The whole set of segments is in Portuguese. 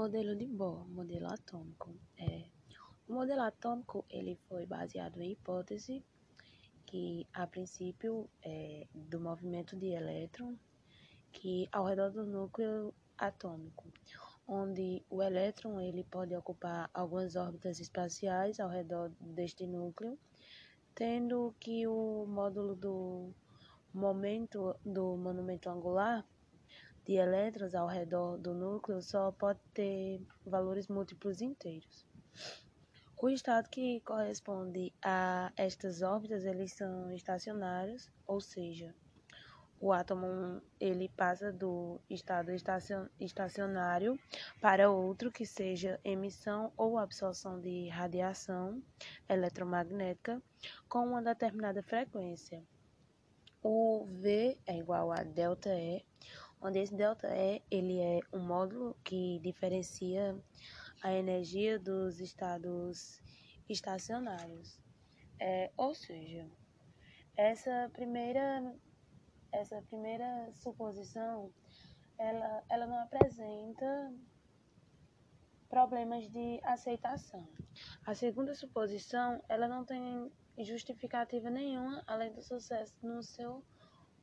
Modelo de Bohr, modelo atômico. É, o modelo atômico ele foi baseado em hipótese que, a princípio, é, do movimento de elétron que ao redor do núcleo atômico, onde o elétron ele pode ocupar algumas órbitas espaciais ao redor deste núcleo, tendo que o módulo do momento do monumento angular de elétrons ao redor do núcleo só pode ter valores múltiplos inteiros. O estado que corresponde a estas órbitas, eles são estacionários, ou seja, o átomo ele passa do estado estacionário para outro que seja emissão ou absorção de radiação eletromagnética com uma determinada frequência. O V é igual a delta E, onde esse ΔE ele é um módulo que diferencia a energia dos estados estacionários. É, ou seja, essa primeira, essa primeira suposição ela, ela não apresenta problemas de aceitação. A segunda suposição ela não tem justificativa nenhuma além do sucesso no seu,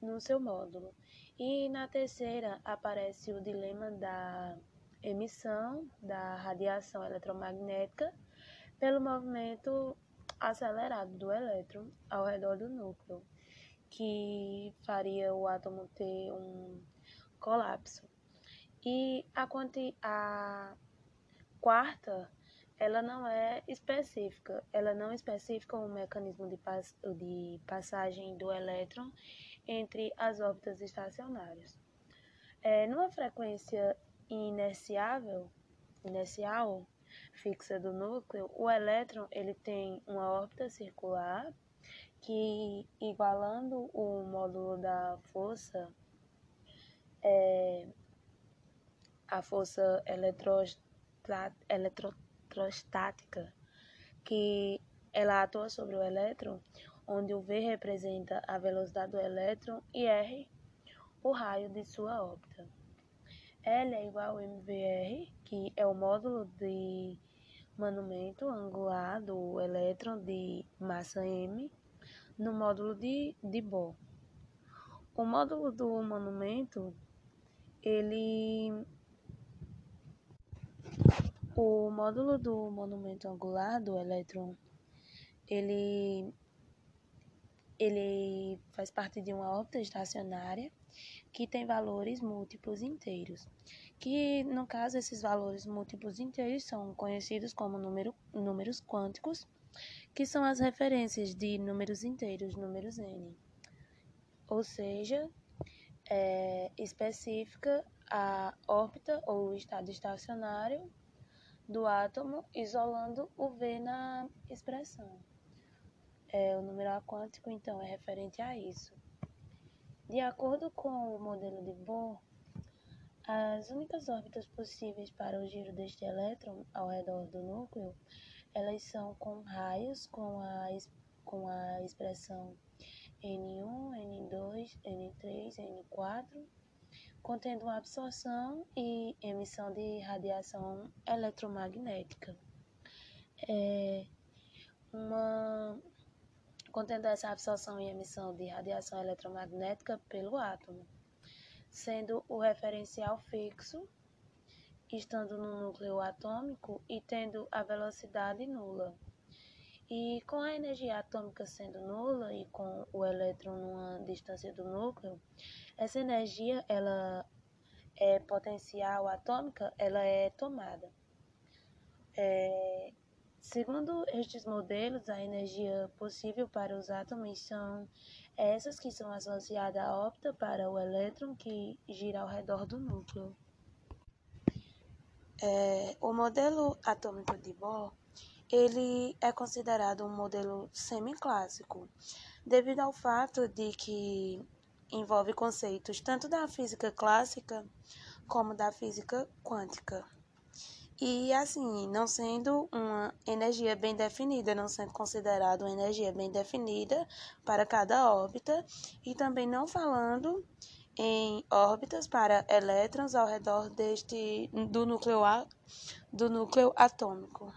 no seu módulo. E na terceira aparece o dilema da emissão da radiação eletromagnética pelo movimento acelerado do elétron ao redor do núcleo, que faria o átomo ter um colapso. E a, a quarta, ela não é específica, ela não especifica o mecanismo de, pass de passagem do elétron entre as órbitas estacionárias. É, numa frequência inerciável, inercial, fixa do núcleo, o elétron ele tem uma órbita circular que, igualando o módulo da força, é, a força eletrostática, que ela atua sobre o elétron, onde o V representa a velocidade do elétron e R o raio de sua órbita. L é igual a MVR, que é o módulo de monumento angular do elétron de massa M no módulo de, de Bohr. O módulo do monumento, ele o módulo do monumento angular do elétron, ele ele faz parte de uma órbita estacionária que tem valores múltiplos inteiros, que no caso esses valores múltiplos inteiros são conhecidos como número, números quânticos, que são as referências de números inteiros, números n, ou seja, é, específica a órbita ou estado estacionário do átomo, isolando o V na expressão. É, o numeral quântico, então, é referente a isso. De acordo com o modelo de Bohr, as únicas órbitas possíveis para o giro deste elétron ao redor do núcleo, elas são com raios com a, com a expressão N1, N2, N3, N4, contendo uma absorção e emissão de radiação eletromagnética. É uma contendo essa absorção e emissão de radiação eletromagnética pelo átomo, sendo o referencial fixo, estando no núcleo atômico e tendo a velocidade nula. E com a energia atômica sendo nula e com o elétron numa distância do núcleo, essa energia ela é potencial atômica, ela é tomada. É, Segundo estes modelos, a energia possível para os átomos são essas que são associadas à órbita para o elétron que gira ao redor do núcleo. É, o modelo atômico de Bohr ele é considerado um modelo semiclássico, devido ao fato de que envolve conceitos tanto da física clássica como da física quântica. E assim, não sendo uma energia bem definida, não sendo considerado uma energia bem definida para cada órbita, e também não falando em órbitas para elétrons ao redor deste do núcleo, do núcleo atômico.